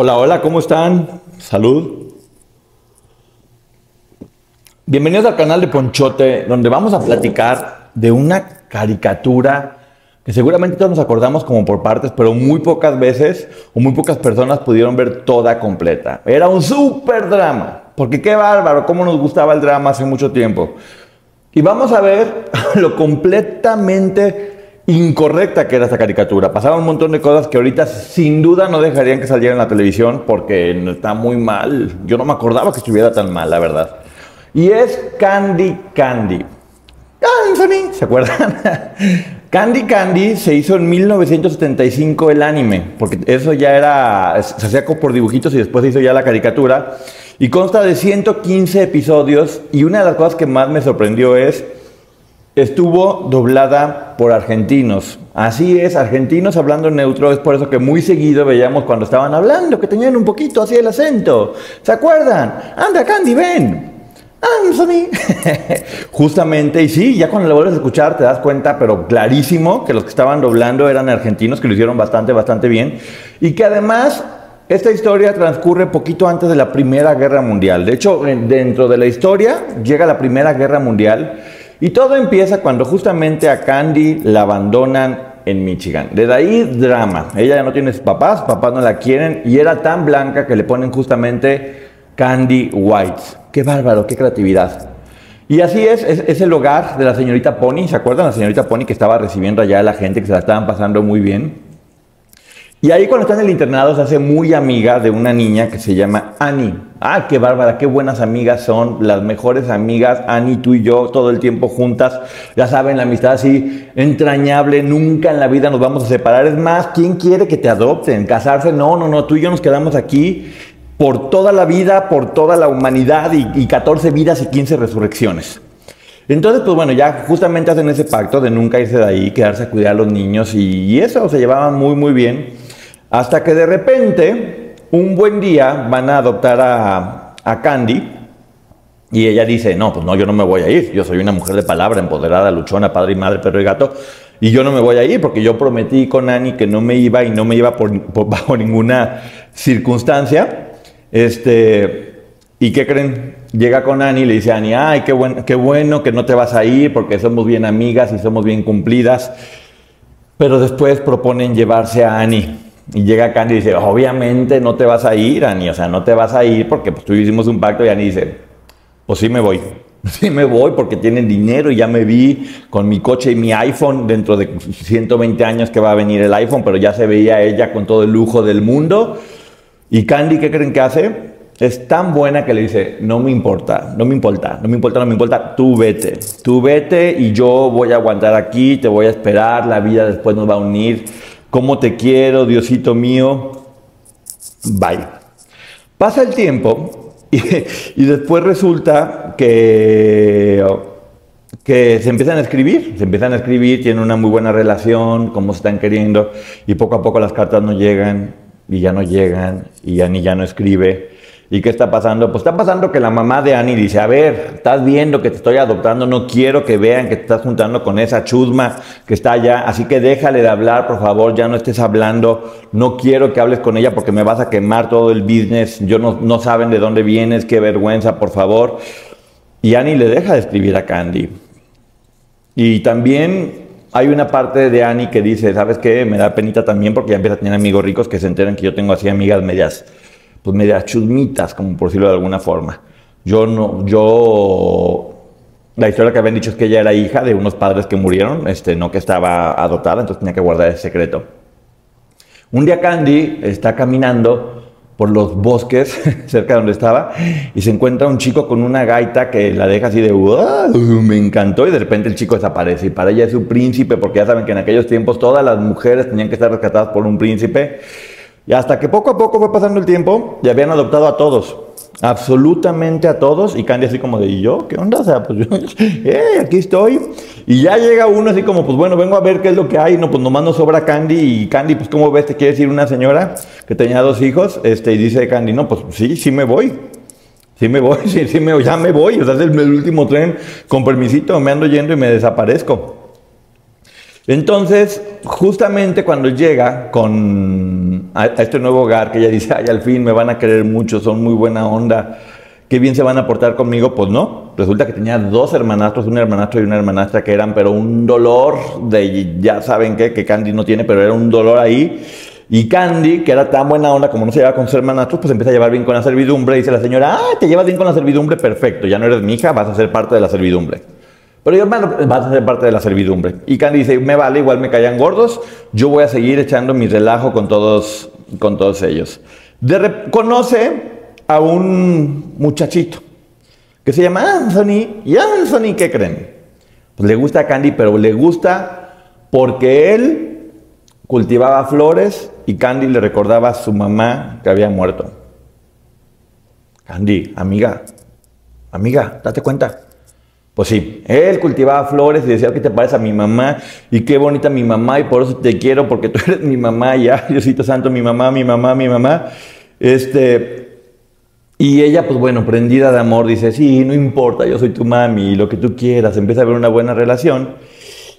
Hola, hola, ¿cómo están? Salud. Bienvenidos al canal de Ponchote, donde vamos a platicar de una caricatura que seguramente todos nos acordamos como por partes, pero muy pocas veces o muy pocas personas pudieron ver toda completa. Era un súper drama, porque qué bárbaro, cómo nos gustaba el drama hace mucho tiempo. Y vamos a ver lo completamente incorrecta que era esta caricatura. Pasaba un montón de cosas que ahorita sin duda no dejarían que saliera en la televisión porque está muy mal. Yo no me acordaba que estuviera tan mal, la verdad. Y es Candy Candy. Anthony, ¿se acuerdan? Candy Candy se hizo en 1975 el anime, porque eso ya era, se hacía por dibujitos y después se hizo ya la caricatura. Y consta de 115 episodios y una de las cosas que más me sorprendió es estuvo doblada por argentinos. Así es, argentinos hablando neutro, es por eso que muy seguido veíamos cuando estaban hablando que tenían un poquito así el acento. ¿Se acuerdan? Anda, Candy, ven. Anthony. Justamente, y sí, ya cuando lo vuelves a escuchar te das cuenta, pero clarísimo, que los que estaban doblando eran argentinos, que lo hicieron bastante, bastante bien. Y que además esta historia transcurre poquito antes de la Primera Guerra Mundial. De hecho, dentro de la historia llega la Primera Guerra Mundial y todo empieza cuando justamente a Candy la abandonan en Michigan. Desde ahí drama. Ella ya no tiene papás, papás no la quieren y era tan blanca que le ponen justamente Candy White. Qué bárbaro, qué creatividad. Y así es, es, el hogar de la señorita Pony. ¿Se acuerdan? La señorita Pony que estaba recibiendo allá a la gente que se la estaban pasando muy bien. Y ahí cuando está en el internado se hace muy amiga de una niña que se llama Annie. Ah, qué bárbara, qué buenas amigas son, las mejores amigas, Annie, tú y yo, todo el tiempo juntas. Ya saben, la amistad así entrañable, nunca en la vida nos vamos a separar. Es más, ¿quién quiere que te adopten? ¿Casarse? No, no, no, tú y yo nos quedamos aquí por toda la vida, por toda la humanidad y, y 14 vidas y 15 resurrecciones. Entonces, pues bueno, ya justamente hacen ese pacto de nunca irse de ahí, quedarse a cuidar a los niños y, y eso, se llevaban muy, muy bien. Hasta que de repente, un buen día, van a adoptar a, Candy. Y ella dice, no, pues no, yo no me voy a ir. Yo soy una mujer de palabra, empoderada, luchona, padre y madre, perro y gato. Y yo no me voy a ir porque yo prometí con Annie que no me iba y no me iba por, bajo ninguna circunstancia. Este, ¿Y qué creen? Llega con Annie y le dice a Annie, ay, qué, qué bueno que no te vas a ir porque somos bien amigas y somos bien cumplidas. Pero después proponen llevarse a Annie. Y llega Candy y dice, obviamente no te vas a ir, Ani, o sea, no te vas a ir porque pues tú hicimos un pacto y Ani dice, pues sí me voy, sí me voy porque tienen dinero y ya me vi con mi coche y mi iPhone dentro de 120 años que va a venir el iPhone, pero ya se veía ella con todo el lujo del mundo. Y Candy, ¿qué creen que hace? Es tan buena que le dice, no me importa, no me importa, no me importa, no me importa, tú vete, tú vete y yo voy a aguantar aquí, te voy a esperar, la vida después nos va a unir cómo te quiero, Diosito mío. Bye. Pasa el tiempo y, después resulta que, que se empiezan a escribir, se empiezan a escribir, tienen una muy buena relación, cómo se están queriendo, y poco a poco las cartas no llegan, y ya no llegan, y Annie ya no escribe. ¿Y qué está pasando? Pues está pasando que la mamá de Annie dice, a ver, estás viendo que te estoy adoptando, no quiero que vean que te estás juntando con esa chusma que está allá, así que déjale de hablar, por favor, ya no estés hablando, no quiero que hables con ella porque me vas a quemar todo el business, yo no, no saben de dónde vienes, qué vergüenza, por favor. Y Annie le deja de escribir a Candy. Y también hay una parte de Annie que dice, ¿sabes qué? Me da penita también porque ya empieza a tener amigos ricos que se enteran que yo tengo así amigas medias pues chusmitas, como por decirlo de alguna forma. Yo no, yo La historia que habían dicho es que ella era hija de unos padres que murieron, este, no que estaba adoptada, entonces tenía que guardar ese secreto. Un día Candy está caminando por los bosques cerca de donde estaba y se encuentra un chico con una gaita que la deja así de wow, me encantó y de repente el chico desaparece y para ella es un príncipe porque ya saben que en aquellos tiempos todas las mujeres tenían que estar rescatadas por un príncipe y hasta que poco a poco fue pasando el tiempo y habían adoptado a todos absolutamente a todos y Candy así como de, ¿y yo? ¿Qué onda? O sea, pues yo, eh, aquí estoy. Y ya llega uno así como, pues bueno, vengo a ver qué es lo que hay. No, pues nomás no sobra Candy y Candy, pues ¿cómo ves? Te quiere decir una señora que tenía dos hijos, este, y dice Candy, no, pues sí, sí me voy. Sí me voy, sí, sí me, ya me voy. O sea, es el, el último tren, con permisito, me ando yendo y me desaparezco. Entonces, justamente cuando llega con a, este nuevo hogar, que ella dice, ay, al fin me van a querer mucho, son muy buena onda, qué bien se van a portar conmigo, pues no. Resulta que tenía dos hermanastros, un hermanastro y una hermanastra que eran, pero un dolor de, ya saben qué, que Candy no tiene, pero era un dolor ahí. Y Candy, que era tan buena onda como no se llevaba con sus hermanastros, pues empieza a llevar bien con la servidumbre. Y dice la señora, ah, te llevas bien con la servidumbre, perfecto, ya no eres mi hija, vas a ser parte de la servidumbre. Pero bueno, vas a ser parte de la servidumbre. Y Candy dice, me vale, igual me callan gordos, yo voy a seguir echando mi relajo con todos, con todos ellos. De conoce a un muchachito que se llama Anthony. ¿Y Anthony qué creen? Pues le gusta a Candy, pero le gusta porque él cultivaba flores y Candy le recordaba a su mamá que había muerto. Candy, amiga, amiga, date cuenta. Pues sí, él cultivaba flores y decía, ¿qué te parece a mi mamá? Y qué bonita mi mamá y por eso te quiero porque tú eres mi mamá ya, Diosito Santo, mi mamá, mi mamá, mi mamá. Este, y ella, pues bueno, prendida de amor, dice, sí, no importa, yo soy tu mami, lo que tú quieras, empieza a haber una buena relación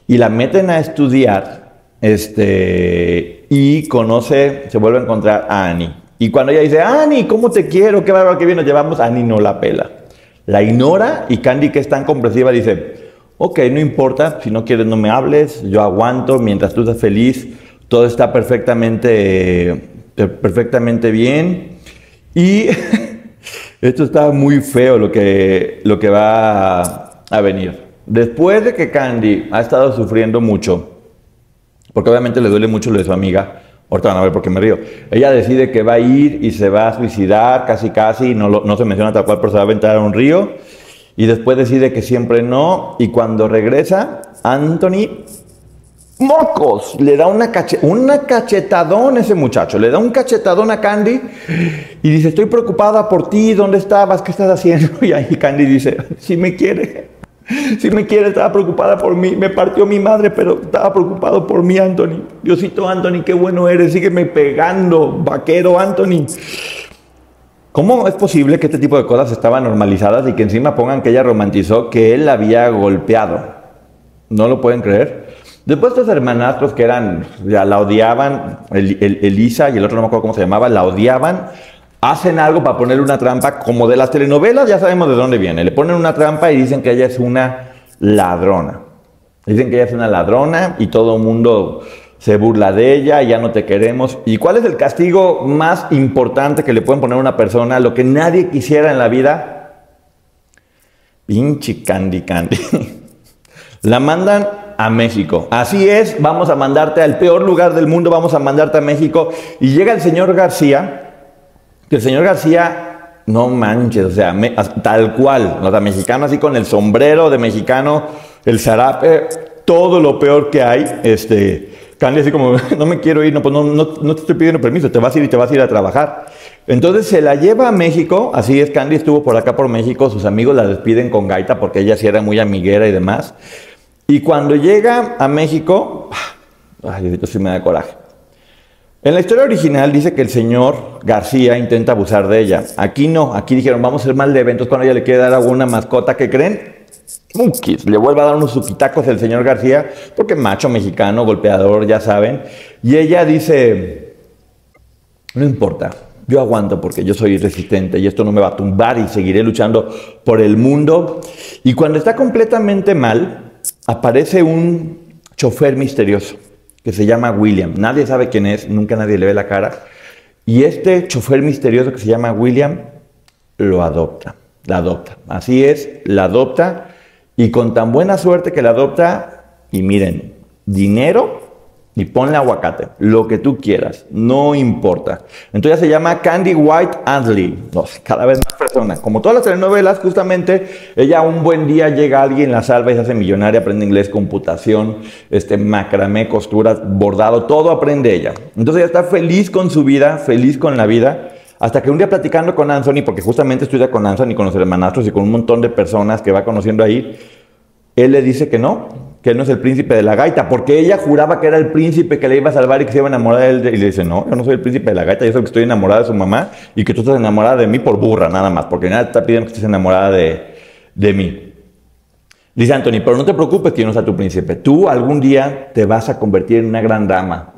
y la meten a estudiar este, y conoce, se vuelve a encontrar a Annie. Y cuando ella dice, Annie, ¿cómo te quiero? Qué bárbaro que bien nos llevamos, Annie no la pela la ignora y Candy, que es tan comprensiva, dice, ok, no importa, si no quieres no me hables, yo aguanto, mientras tú estás feliz, todo está perfectamente, eh, perfectamente bien. Y esto está muy feo lo que, lo que va a venir. Después de que Candy ha estado sufriendo mucho, porque obviamente le duele mucho lo de su amiga, Ahorita van a ver por qué me río. Ella decide que va a ir y se va a suicidar, casi casi, no, no se menciona tal cual, pero se va a aventar a un río. Y después decide que siempre no. Y cuando regresa, Anthony, mocos, le da una, cache, una cachetadón a ese muchacho, le da un cachetadón a Candy y dice, estoy preocupada por ti, ¿dónde estabas? ¿Qué estás haciendo? Y ahí Candy dice, si me quiere. Si me quiere, estaba preocupada por mí. Me partió mi madre, pero estaba preocupado por mí, Anthony. Diosito, Anthony, qué bueno eres. Sígueme pegando, vaquero, Anthony. ¿Cómo es posible que este tipo de cosas estaban normalizadas y que encima pongan que ella romantizó que él la había golpeado? ¿No lo pueden creer? Después estos hermanastros que eran, ya la odiaban, Elisa y el otro no me acuerdo cómo se llamaba, la odiaban hacen algo para poner una trampa, como de las telenovelas, ya sabemos de dónde viene. Le ponen una trampa y dicen que ella es una ladrona. Dicen que ella es una ladrona y todo el mundo se burla de ella, ya no te queremos. ¿Y cuál es el castigo más importante que le pueden poner a una persona? Lo que nadie quisiera en la vida. Pinche Candy Candy. la mandan a México. Así es, vamos a mandarte al peor lugar del mundo, vamos a mandarte a México. Y llega el señor García que el señor García, no manches, o sea, tal cual, sea, mexicano así con el sombrero de mexicano, el zarape, todo lo peor que hay, este, Candy así como, no me quiero ir, no, pues no, no, no, te estoy pidiendo permiso, te vas a ir y te vas a ir a trabajar. Entonces se la lleva a México, así es, Candy estuvo por acá por México, sus amigos la despiden con gaita porque ella sí era muy amiguera y demás. Y cuando llega a México, ay, esto sí me da coraje. En la historia original dice que el señor García intenta abusar de ella. Aquí no, aquí dijeron, vamos a hacer mal de eventos cuando ella le quiere dar alguna mascota que creen. Le vuelve a dar unos suquitacos el señor García, porque macho mexicano, golpeador, ya saben. Y ella dice, no importa, yo aguanto porque yo soy resistente y esto no me va a tumbar y seguiré luchando por el mundo. Y cuando está completamente mal, aparece un chofer misterioso que se llama William. Nadie sabe quién es, nunca nadie le ve la cara. Y este chofer misterioso que se llama William lo adopta, la adopta. Así es, la adopta Y con tan buena suerte que la adopta, y miren, dinero y ponle aguacate, lo que tú quieras, no importa. Entonces se llama Candy White Antley, no, cada vez más persona. Como todas las telenovelas, justamente, ella un buen día llega alguien, la salva y se hace millonaria, aprende inglés, computación, este, macramé, costuras, bordado, todo aprende ella. Entonces ella está feliz con su vida, feliz con la vida. Hasta que un día platicando con Anthony, porque justamente estudia con Anthony, con los hermanastros y con un montón de personas que va conociendo ahí, él le dice que no, él no es el príncipe de la gaita, porque ella juraba que era el príncipe que le iba a salvar y que se iba a enamorar de él. Y le dice, no, yo no soy el príncipe de la gaita, yo soy que estoy enamorada de su mamá y que tú estás enamorada de mí por burra, nada más, porque nadie te está pidiendo que estés enamorada de, de mí. Dice Anthony, pero no te preocupes que yo no sea tu príncipe. Tú algún día te vas a convertir en una gran dama,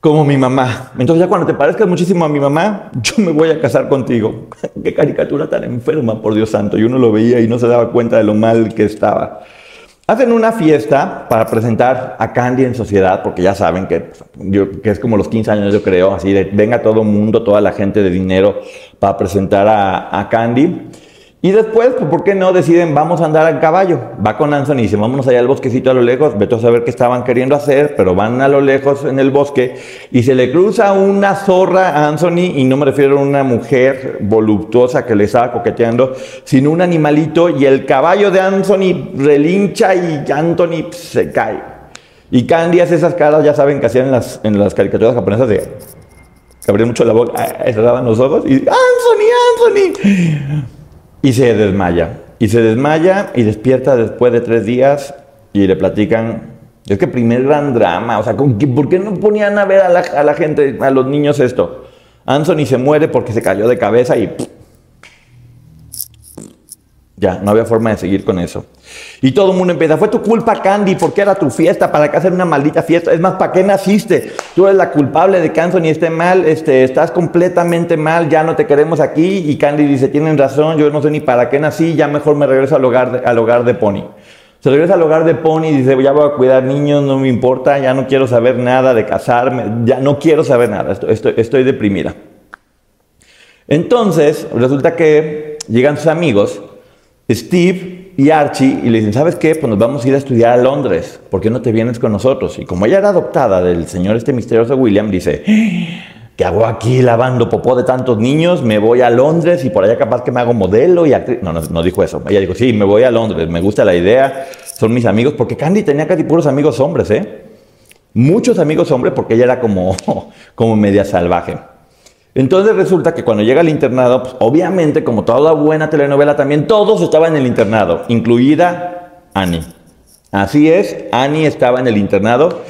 como mi mamá. Entonces ya cuando te parezcas muchísimo a mi mamá, yo me voy a casar contigo. Qué caricatura tan enferma, por Dios santo. Y uno lo veía y no se daba cuenta de lo mal que estaba. Hacen una fiesta para presentar a Candy en sociedad, porque ya saben que, que es como los 15 años, yo creo, así de venga todo mundo, toda la gente de dinero para presentar a Candy. Y después, pues, ¿por qué no deciden vamos a andar a caballo? Va con Anthony y dice, vámonos allá al bosquecito a lo lejos, vete a saber qué estaban queriendo hacer, pero van a lo lejos en el bosque y se le cruza una zorra a Anthony, y no me refiero a una mujer voluptuosa que le estaba coqueteando, sino un animalito y el caballo de Anthony relincha y Anthony se cae. Y Candy hace esas caras, ya saben que hacían en las, en las caricaturas japonesas de... que abrían mucho la boca, cerraban los ojos y Anthony, Anthony y se desmaya. Y se desmaya y despierta después de tres días y le platican. Es que primer gran drama, o sea, ¿por qué no ponían a ver a la, a la gente, a los niños esto? Anthony se muere porque se cayó de cabeza y ya, no había forma de seguir con eso. Y todo el mundo empieza, fue tu culpa Candy, porque era tu fiesta, para que hacer una maldita fiesta. Es más, ¿para qué naciste? Tú eres la culpable de que Anthony esté mal, este, estás completamente mal, ya no te queremos aquí. Y Candy dice, tienen razón, yo no sé ni para qué nací, ya mejor me regreso al hogar de, al hogar de Pony. Se regresa al hogar de Pony y dice, ya voy a cuidar niños, no me importa, ya no quiero saber nada de casarme, ya no quiero saber nada, estoy deprimida. Entonces, resulta que llegan sus amigos Steve y Archie y le dicen, ¿sabes qué? Pues nos vamos a ir a estudiar a Londres, ¿por qué no te vienes con nosotros? Y como ella era adoptada del señor este misterioso William, dice, ¿qué hago aquí lavando popó de tantos niños? Me voy a Londres y por allá capaz que me hago modelo y actriz. No, no, no dijo eso. Ella dijo, sí, me voy a Londres, me gusta la idea, son mis amigos, porque Candy tenía casi puros amigos hombres, ¿eh? Muchos amigos hombres porque ella era como, como media salvaje. Entonces resulta que cuando llega al internado, pues, obviamente, como toda buena telenovela, también todos estaban en el internado, incluida Annie. Así es, Annie estaba en el internado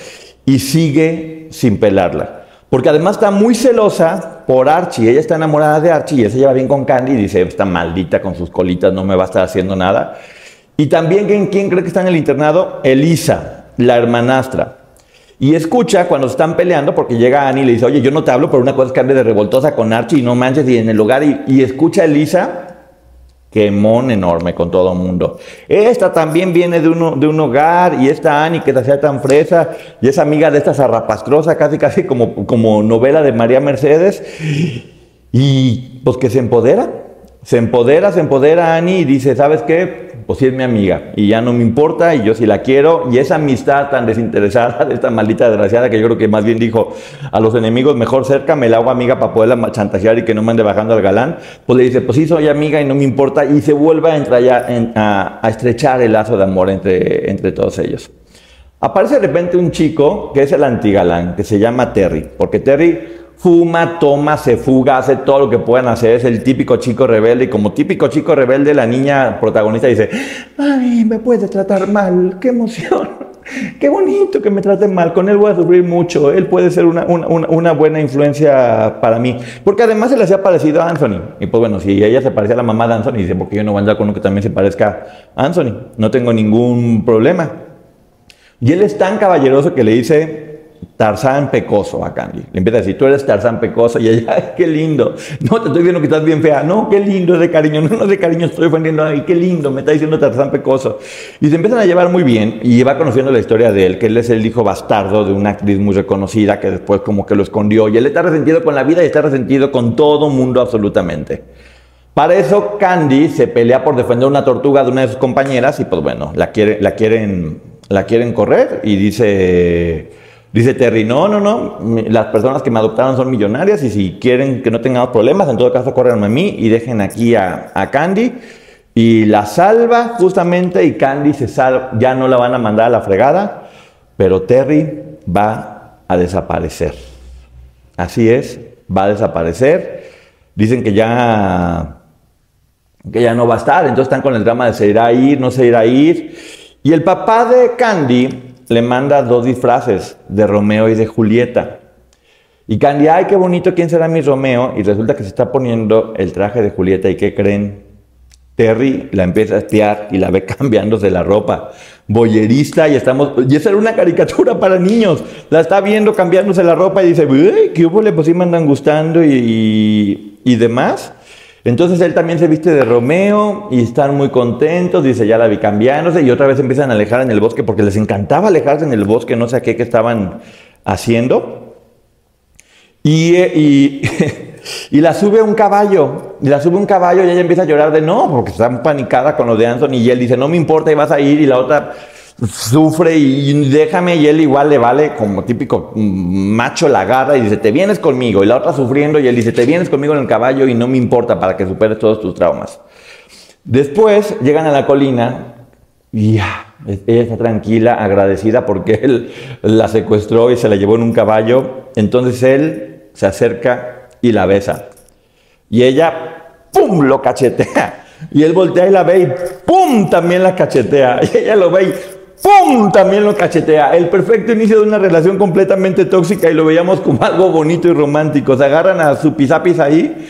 y sigue sin pelarla. Porque además está muy celosa por Archie. Ella está enamorada de Archie y ella se lleva bien con Candy y dice, esta maldita con sus colitas no me va a estar haciendo nada. Y también, ¿quién cree que está en el internado? Elisa, la hermanastra. Y escucha cuando están peleando, porque llega Annie y le dice, oye, yo no te hablo, pero una cosa es que hable de revoltosa con Archie y no manches, y en el lugar, y, escucha a Elisa, quemón enorme con todo el mundo. Esta también viene de, uno, de un hogar, y esta Annie que te hacía tan fresa, y es amiga de esta zarrapastrosa, casi casi como, como novela de María Mercedes, y pues que se empodera, se empodera, se empodera Annie y dice, ¿sabes qué? Pues sí es mi amiga y ya no me importa y yo sí la quiero y esa amistad tan desinteresada de esta maldita desgraciada que yo creo que más bien dijo a los enemigos mejor cerca me la hago amiga para poderla chantajear y que no me ande bajando al galán, pues le dice pues sí soy amiga y no me importa y se vuelve a, entrar a, estrechar el lazo de amor entre, entre todos ellos. Aparece de repente un chico que es el antigalán, que se llama Terry, porque Terry fuma, toma, se fuga, hace todo lo que puedan hacer, es el típico chico rebelde y como típico chico rebelde la niña protagonista dice, ay, me puede tratar mal, qué emoción, qué bonito que me traten mal, con él voy a sufrir mucho, él puede ser una, una, buena influencia para mí, porque además se le hacía parecido a Anthony, y pues bueno, si ella se parecía a la mamá de Anthony, dice, porque yo no voy a andar con uno que también se parezca a Anthony, no tengo ningún problema. Y él es tan caballeroso que le dice, Tarzán pecoso a Candy. Le empieza a decir, tú eres Tarzán pecoso. Y ella, qué lindo. No, te estoy viendo que estás bien fea. No, qué lindo es de cariño. No, no de cariño, estoy ofendiendo. Ay, qué lindo, me está diciendo Tarzán pecoso. Y se empiezan a llevar muy bien. Y va conociendo la historia de él, que él es el hijo bastardo de una actriz muy reconocida que después como que lo escondió. Y él está resentido con la vida y está resentido con todo mundo absolutamente. Para eso Candy se pelea por defender una tortuga de una de sus compañeras y pues bueno, la, quiere, la, quieren, la quieren correr y dice, dice Terry, no, no, no, las personas que me adoptaron son millonarias y si quieren que no tengamos problemas, en todo caso corren a mí y dejen aquí a, a Candy. Y la salva justamente y Candy se salva, ya no la van a mandar a la fregada, pero Terry va a desaparecer. Así es, va a desaparecer. Dicen que ya, que ya no va a estar, entonces están con el drama de se irá a ir, no se irá a ir. Y el papá de Candy le manda dos disfraces de Romeo y de Julieta. Y Candy, ay, qué bonito, ¿quién será mi Romeo? Y resulta que se está poniendo el traje de Julieta. ¿Y qué creen? Terry la empieza a espiar y la ve cambiándose la ropa. Boyerista y estamos... Y esa era una caricatura para niños. La está viendo cambiándose la ropa y dice, ¿qué hubo? Pues sí me andan gustando y, y, demás. Entonces él también se viste de Romeo y están muy contentos. Dice, ya la vi cambiándose y otra vez empiezan a alejar en el bosque porque les encantaba alejarse en el bosque, no sé qué que estaban haciendo. Y... y Y la sube un caballo, y la sube un caballo y ella empieza a llorar de no, porque está panicada con lo de Anson y él dice, no me importa y vas a ir y la otra sufre y déjame y él igual le vale como típico macho la agarra y dice, te vienes conmigo y la otra sufriendo y él dice, te vienes conmigo en el caballo y no me importa para que superes todos tus traumas. Después llegan a la colina y ella está tranquila, agradecida porque él la secuestró y se la llevó en un caballo. Entonces él se acerca y la besa. Y ella, ¡pum!, lo cachetea. Y él voltea y la ve y ¡pum!, también la cachetea. Y ella lo ve y ¡pum! También lo cachetea. El perfecto inicio de una relación completamente tóxica y lo veíamos como algo bonito y romántico. Se agarran a su pisapis ahí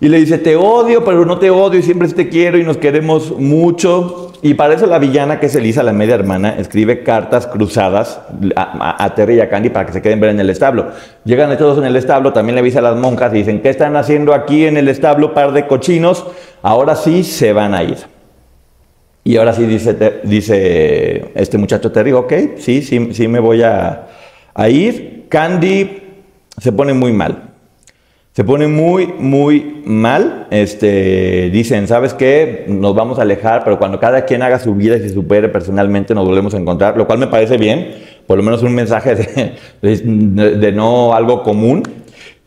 y le dice, te odio, pero no te odio y siempre te quiero y nos queremos mucho. Y para eso la villana, que es Elisa, la media hermana, escribe cartas cruzadas a, Terry y a Candy para que se queden ver en el establo. Llegan todos en el establo, también le avisa a las monjas y dicen, ¿qué están haciendo aquí en el establo, par de cochinos? Ahora sí se van a ir. Y ahora sí dice, este muchacho Terry, ok, sí, sí, sí me voy a, ir. Candy se pone muy mal. Se pone muy, muy mal. Este, dicen, ¿sabes qué? Nos vamos a alejar, pero cuando cada quien haga su vida y se supere personalmente, nos volvemos a encontrar, lo cual me parece bien, por lo menos un mensaje de, no algo común.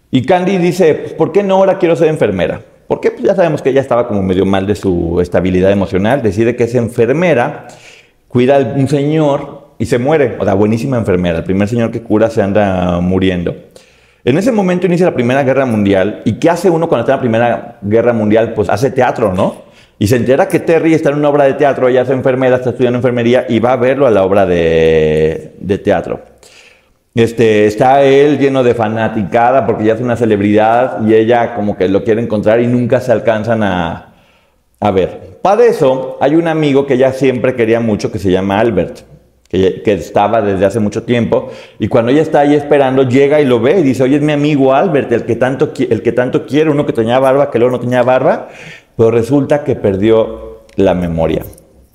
Y Candy dice, ¿por qué no ahora quiero ser enfermera? Porque pues ya sabemos que ella estaba como medio mal de su estabilidad emocional. Decide que es enfermera, cuida a un señor y se muere. O sea, buenísima enfermera. El primer señor que cura se anda muriendo. En ese momento inicia la Primera Guerra Mundial. ¿Y qué hace uno cuando está en la Primera Guerra Mundial? Pues hace teatro, ¿no? Y se entera que Terry está en una obra de teatro, ella es enfermera, está estudiando enfermería y va a verlo a la obra de, teatro. Este, está él lleno de fanaticada porque ya es una celebridad y ella como que lo quiere encontrar y nunca se alcanzan a, a ver. Para eso hay un amigo que ella siempre quería mucho que se llama Albert que, estaba desde hace mucho tiempo, y cuando ella está ahí esperando, llega y lo ve y dice, oye, es mi amigo Albert, el que tanto, el que tanto quiere, uno que tenía barba, que luego no tenía barba, pero resulta que perdió la memoria.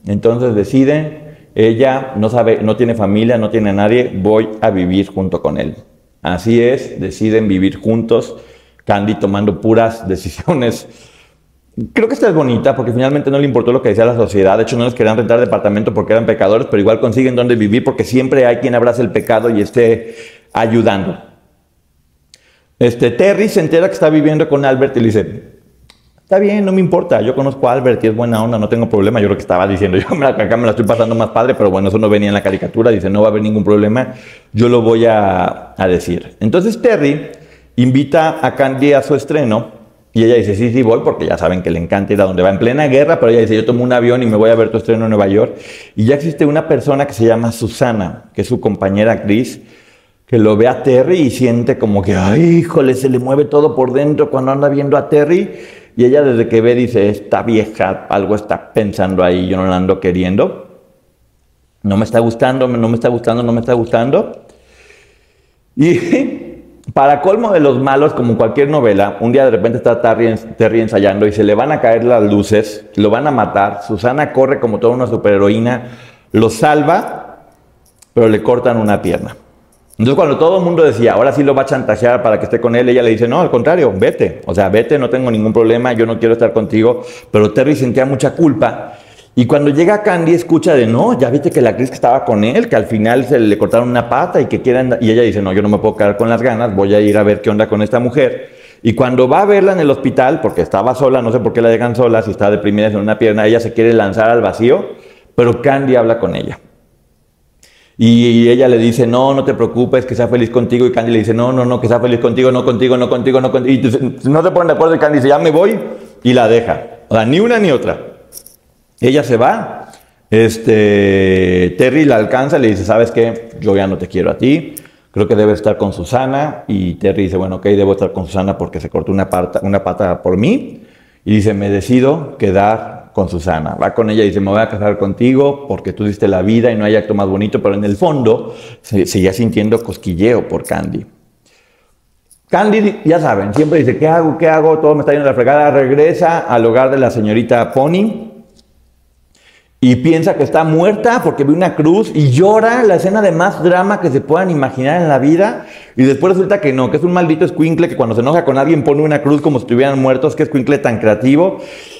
Entonces decide, ella no sabe, no tiene familia, no tiene nadie, voy a vivir junto con él. Así es, deciden vivir juntos, Candy tomando puras decisiones Creo que esta es bonita porque finalmente no le importó lo que decía la sociedad. De hecho, no les querían rentar departamento porque eran pecadores, pero igual consiguen donde vivir porque siempre hay quien abrace el pecado y esté ayudando. Este, Terry se entera que está viviendo con Albert y le dice, está bien, no me importa, yo conozco a Albert y es buena onda, no tengo problema. Yo lo que estaba diciendo, yo acá me la estoy pasando más padre, pero bueno, eso no venía en la caricatura. Dice, no va a haber ningún problema, yo lo voy a, a decir. Entonces Terry invita a Candy a su estreno y ella dice, sí, sí, voy porque ya saben que le encanta ir a donde va en plena guerra, pero ella dice, yo tomo un avión y me voy a ver tu estreno en Nueva York. Y ya existe una persona que se llama Susana, que es su compañera actriz, que lo ve a Terry y siente como que, ay, híjole, se le mueve todo por dentro cuando anda viendo a Terry. Y ella desde que ve dice, esta vieja algo está pensando ahí, yo no la ando queriendo. No me está gustando, no me está gustando, no me está gustando. Y para colmo de los malos, como cualquier novela, un día de repente está Terry, ensayando y se le van a caer las luces, lo van a matar. Susana corre como toda una superheroína, lo salva, pero le cortan una pierna. Entonces cuando todo el mundo decía, ahora sí lo va a chantajear para que esté con él, ella le dice, no, al contrario, vete. O sea, vete, no tengo ningún problema, yo no quiero estar contigo. Pero Terry sentía mucha culpa. Y cuando llega Candy escucha de, no, ya viste que la actriz estaba con él, que al final se le cortaron una pata y que quieren... Y ella dice, no, yo no me puedo quedar con las ganas, voy a ir a ver qué onda con esta mujer. Y cuando va a verla en el hospital, porque estaba sola, no sé por qué la dejan sola, si está deprimida en una pierna, ella se quiere lanzar al vacío, pero Candy habla con ella. Y ella le dice, no, no te preocupes, que sea feliz contigo. Y Candy le dice, no, no, no, que sea feliz contigo, no contigo, no contigo, no contigo. Y no se ponen de acuerdo y Candy dice, ya me voy y la deja. O sea, ni una ni otra. Ella se va. Este, Terry la alcanza, le dice, ¿sabes qué? Yo ya no te quiero a ti. Creo que debe estar con Susana. Y Terry dice, bueno, ok, debo estar con Susana porque se cortó una pata, una pata por mí. Y dice, me decido quedar con Susana. Va con ella y dice, me voy a casar contigo porque tú diste la vida y no hay acto más bonito, pero en el fondo se, seguía sintiendo cosquilleo por Candy. Candy, ya saben, siempre dice, ¿qué hago? ¿Qué hago? Todo me está yendo a la fregada. Regresa al hogar de la señorita Pony y piensa que está muerta porque ve una cruz y llora la escena de más drama que se puedan imaginar en la vida. Y después resulta que no, que es un maldito escuincle que cuando se enoja con alguien pone una cruz como si estuvieran muertos, que escuincle tan creativo.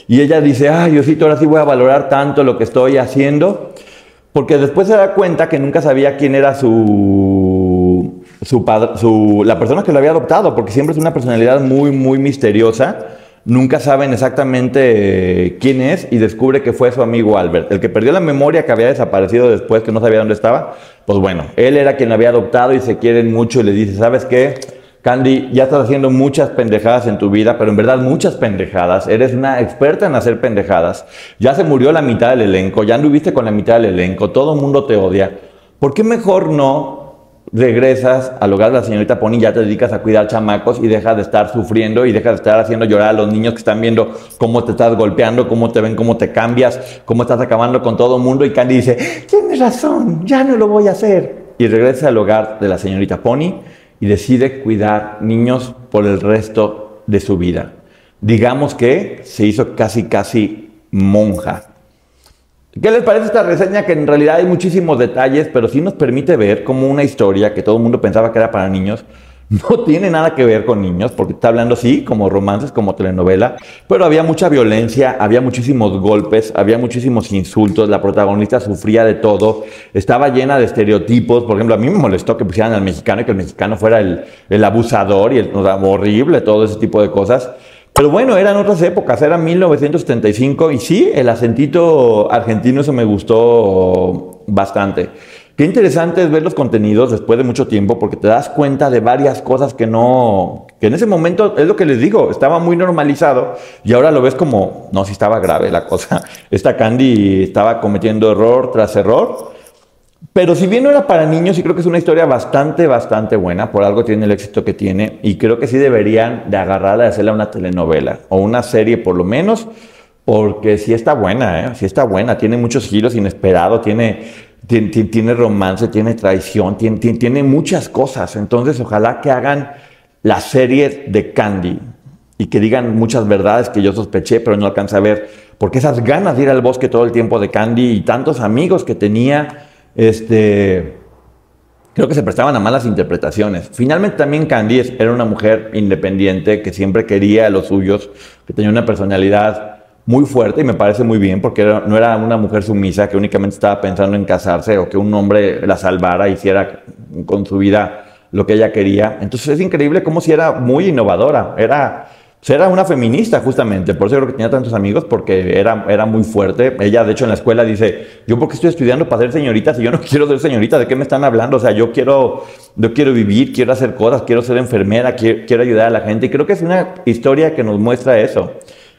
Y ella dice, ay Diosito, ahora sí voy a valorar tanto lo que estoy haciendo porque después se da cuenta que nunca sabía quién era su, su, su la persona que lo había adoptado porque siempre es una personalidad muy, muy misteriosa nunca saben exactamente eh, quién es y descubre que fue su amigo Albert. El que perdió la memoria, que había desaparecido después, que no sabía dónde estaba, pues bueno, él era quien lo había adoptado y se quieren mucho y le dice, ¿sabes qué? Candy, ya estás haciendo muchas pendejadas en tu vida, pero en verdad muchas pendejadas. Eres una experta en hacer pendejadas. Ya se murió la mitad del elenco, ya anduviste con la mitad del elenco, todo el mundo te odia. ¿Por qué mejor no regresas al hogar de la señorita Pony, ya te dedicas a cuidar chamacos y dejas de estar sufriendo y dejas de estar haciendo llorar a los niños que están viendo cómo te estás golpeando, cómo te ven, cómo te cambias, cómo estás acabando con todo el mundo. Y Candy dice, tienes razón, ya no lo voy a hacer. Y regresa al hogar de la señorita Pony y decide cuidar niños por el resto de su vida. Digamos que se hizo casi, casi monja. ¿Qué les parece esta reseña? Que en realidad hay muchísimos detalles, pero sí nos permite ver cómo una historia que todo el mundo pensaba que era para niños, no tiene nada que ver con niños, porque está hablando sí, como romances, como telenovela, pero había mucha violencia, había muchísimos golpes, había muchísimos insultos, la protagonista sufría de todo, estaba llena de estereotipos, por ejemplo, a mí me molestó que pusieran al mexicano y que el mexicano fuera el, el abusador y el horrible, todo ese tipo de cosas. Pero bueno, eran otras épocas, era 1975 y sí, el acentito argentino eso me gustó bastante. Qué interesante es ver los contenidos después de mucho tiempo porque te das cuenta de varias cosas que no, que en ese momento es lo que les digo, estaba muy normalizado y ahora lo ves como, no, si estaba grave la cosa. Esta Candy estaba cometiendo error tras error pero si bien no era para niños, sí creo que es una historia bastante, bastante buena. Por algo tiene el éxito que tiene. Y creo que sí deberían de agarrarla y hacerla una telenovela. O una serie por lo menos. Porque sí está buena, ¿eh? Sí está buena. Tiene muchos giros inesperados. Tiene, tiene, tiene romance, tiene traición. Tiene, tiene muchas cosas. Entonces ojalá que hagan la serie de Candy. Y que digan muchas verdades que yo sospeché, pero no alcanza a ver. Porque esas ganas de ir al bosque todo el tiempo de Candy y tantos amigos que tenía este, creo que se prestaban a malas interpretaciones. Finalmente también Candice era una mujer independiente que siempre quería a los suyos, que tenía una personalidad muy fuerte y me parece muy bien porque no era una mujer sumisa que únicamente estaba pensando en casarse o que un hombre la salvara, hiciera con su vida lo que ella quería. Entonces es increíble cómo si era muy innovadora, era era una feminista justamente, por eso creo que tenía tantos amigos, porque era, era muy fuerte. Ella, de hecho, en la escuela dice, yo porque estoy estudiando para ser señorita, si yo no quiero ser señorita, ¿de qué me están hablando? O sea, yo quiero, yo quiero vivir, quiero hacer cosas, quiero ser enfermera, quiero, quiero ayudar a la gente. Y creo que es una historia que nos muestra eso,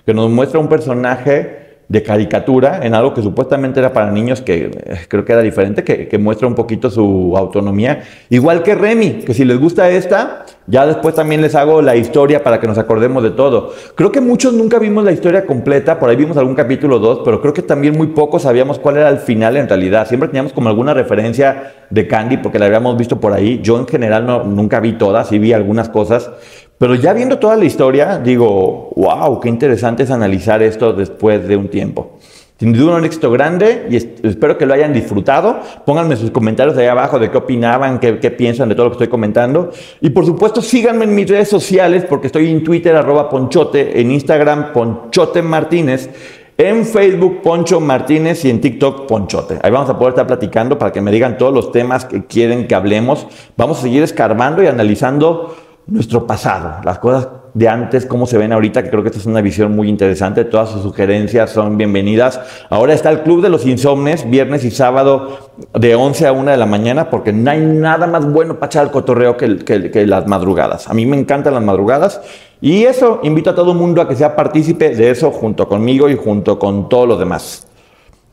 que nos muestra un personaje de caricatura en algo que supuestamente era para niños, que eh, creo que era diferente, que, muestra un poquito su autonomía. Igual que Remy, que si les gusta esta, ya después también les hago la historia para que nos acordemos de todo. Creo que muchos nunca vimos la historia completa, por ahí vimos algún capítulo 2, pero creo que también muy pocos sabíamos cuál era el final en realidad. Siempre teníamos como alguna referencia de Candy porque la habíamos visto por ahí. Yo en general no, nunca vi todas, sí vi algunas cosas, pero ya viendo toda la historia, digo, wow, qué interesante es analizar esto después de un tiempo. Sin duda un éxito grande y espero que lo hayan disfrutado. Pónganme sus comentarios ahí abajo de qué opinaban, qué, qué, piensan de todo lo que estoy comentando. Y por supuesto síganme en mis redes sociales porque estoy en Twitter arroba Ponchote, en Instagram Ponchote Martínez, en Facebook Poncho Martínez y en TikTok Ponchote. Ahí vamos a poder estar platicando para que me digan todos los temas que quieren que hablemos. Vamos a seguir escarbando y analizando nuestro pasado, las cosas de antes, cómo se ven ahorita, que creo que esta es una visión muy interesante. Todas sus sugerencias son bienvenidas. Ahora está el Club de los Insomnes, viernes y sábado de 11 a 1 de la mañana, porque no hay nada más bueno para echar el cotorreo que, que las madrugadas. A mí me encantan las madrugadas. Y eso, invito a todo el mundo a que sea partícipe de eso junto conmigo y junto con todos los demás.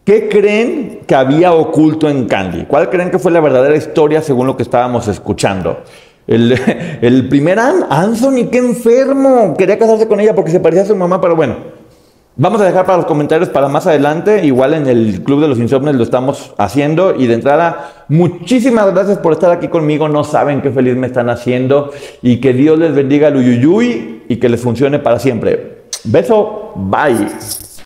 ¿Qué creen que había oculto en Candy? ¿Cuál creen que fue la verdadera historia según lo que estábamos escuchando? El, el primer Anthony, qué enfermo. Quería casarse con ella porque se parecía a su mamá, pero bueno. Vamos a dejar para los comentarios para más adelante. Igual en el Club de los Insomnes lo estamos haciendo. Y de entrada, muchísimas gracias por estar aquí conmigo. No saben qué feliz me están haciendo. Y que Dios les bendiga el uyuyuy y que les funcione para siempre. Beso. Bye.